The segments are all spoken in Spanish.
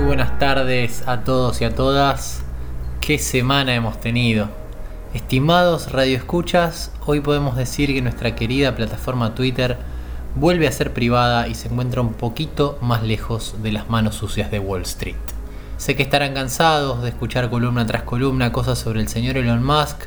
Muy buenas tardes a todos y a todas. ¿Qué semana hemos tenido? Estimados radioescuchas, hoy podemos decir que nuestra querida plataforma Twitter vuelve a ser privada y se encuentra un poquito más lejos de las manos sucias de Wall Street. Sé que estarán cansados de escuchar columna tras columna cosas sobre el señor Elon Musk,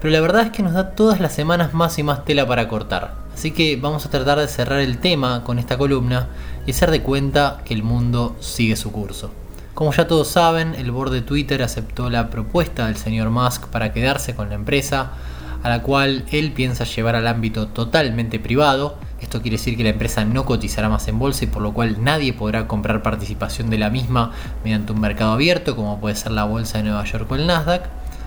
pero la verdad es que nos da todas las semanas más y más tela para cortar. Así que vamos a tratar de cerrar el tema con esta columna y hacer de cuenta que el mundo sigue su curso. Como ya todos saben, el board de Twitter aceptó la propuesta del señor Musk para quedarse con la empresa, a la cual él piensa llevar al ámbito totalmente privado. Esto quiere decir que la empresa no cotizará más en bolsa y por lo cual nadie podrá comprar participación de la misma mediante un mercado abierto como puede ser la bolsa de Nueva York o el Nasdaq.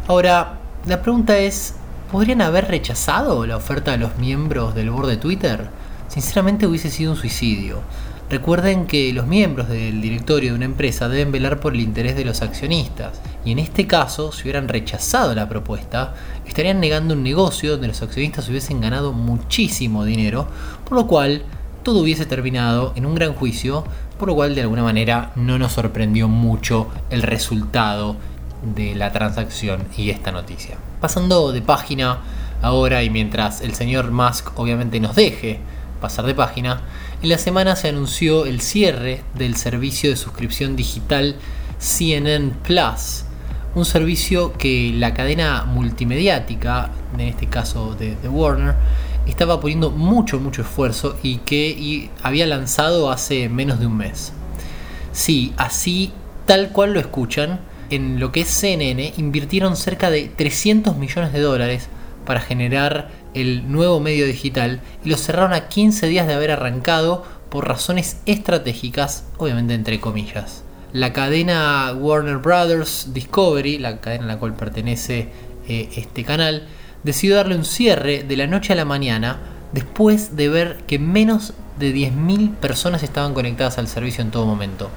Ahora, la pregunta es, ¿podrían haber rechazado la oferta de los miembros del board de Twitter? Sinceramente hubiese sido un suicidio. Recuerden que los miembros del directorio de una empresa deben velar por el interés de los accionistas, y en este caso, si hubieran rechazado la propuesta, estarían negando un negocio donde los accionistas hubiesen ganado muchísimo dinero, por lo cual todo hubiese terminado en un gran juicio, por lo cual de alguna manera no nos sorprendió mucho el resultado de la transacción y esta noticia. Pasando de página ahora y mientras el señor Musk obviamente nos deje pasar de página, en la semana se anunció el cierre del servicio de suscripción digital CNN Plus, un servicio que la cadena multimediática, en este caso de, Warner, estaba poniendo mucho, mucho esfuerzo y que había lanzado hace menos de un mes. Sí, así tal cual lo escuchan, en lo que es CNN invirtieron cerca de 300 millones de dólares para generar el nuevo medio digital y lo cerraron a 15 días de haber arrancado por razones estratégicas, obviamente entre comillas. La cadena Warner Brothers Discovery, la cadena a la cual pertenece eh, este canal, decidió darle un cierre de la noche a la mañana después de ver que menos de 10.000 personas estaban conectadas al servicio en todo momento.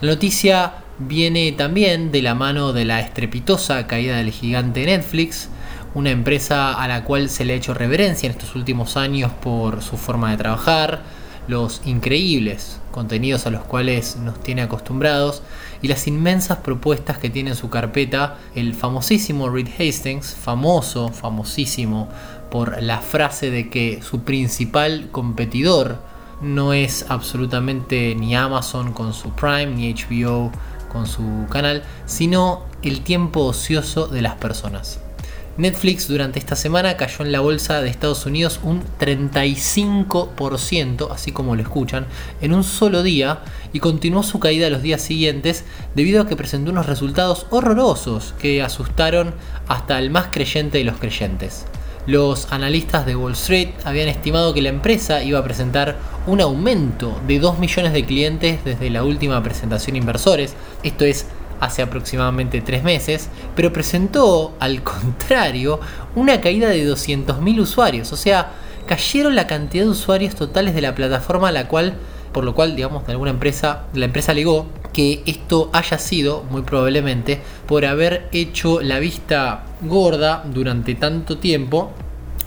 La noticia viene también de la mano de la estrepitosa caída del gigante Netflix, una empresa a la cual se le ha hecho reverencia en estos últimos años por su forma de trabajar, los increíbles contenidos a los cuales nos tiene acostumbrados y las inmensas propuestas que tiene en su carpeta el famosísimo Reed Hastings, famoso, famosísimo por la frase de que su principal competidor no es absolutamente ni Amazon con su Prime ni HBO con su canal, sino el tiempo ocioso de las personas. Netflix durante esta semana cayó en la bolsa de Estados Unidos un 35%, así como lo escuchan, en un solo día y continuó su caída los días siguientes debido a que presentó unos resultados horrorosos que asustaron hasta el más creyente de los creyentes. Los analistas de Wall Street habían estimado que la empresa iba a presentar un aumento de 2 millones de clientes desde la última presentación inversores, esto es hace aproximadamente tres meses, pero presentó al contrario una caída de 200.000 usuarios, o sea, cayeron la cantidad de usuarios totales de la plataforma a la cual por lo cual, digamos, de alguna empresa, la empresa alegó que esto haya sido, muy probablemente, por haber hecho la vista gorda durante tanto tiempo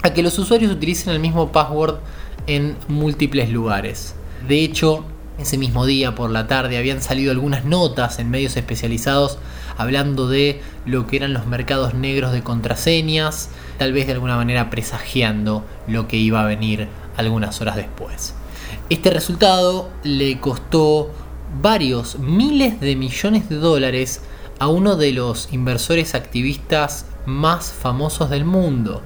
a que los usuarios utilicen el mismo password en múltiples lugares. De hecho, ese mismo día por la tarde habían salido algunas notas en medios especializados hablando de lo que eran los mercados negros de contraseñas, tal vez de alguna manera presagiando lo que iba a venir algunas horas después. Este resultado le costó varios miles de millones de dólares a uno de los inversores activistas más famosos del mundo,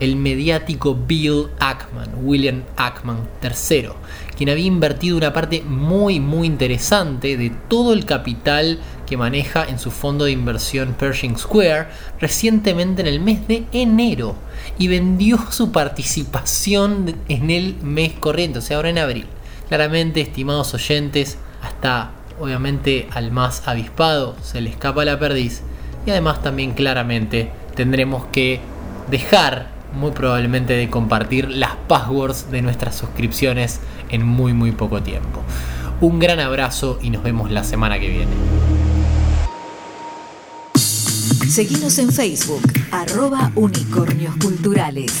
el mediático Bill Ackman, William Ackman III, quien había invertido una parte muy muy interesante de todo el capital que maneja en su fondo de inversión Pershing Square recientemente en el mes de enero y vendió su participación en el mes corriente, o sea, ahora en abril. Claramente, estimados oyentes, hasta obviamente al más avispado se le escapa la perdiz y además también claramente tendremos que dejar muy probablemente de compartir las passwords de nuestras suscripciones en muy muy poco tiempo. Un gran abrazo y nos vemos la semana que viene. Seguimos en Facebook, unicornios culturales.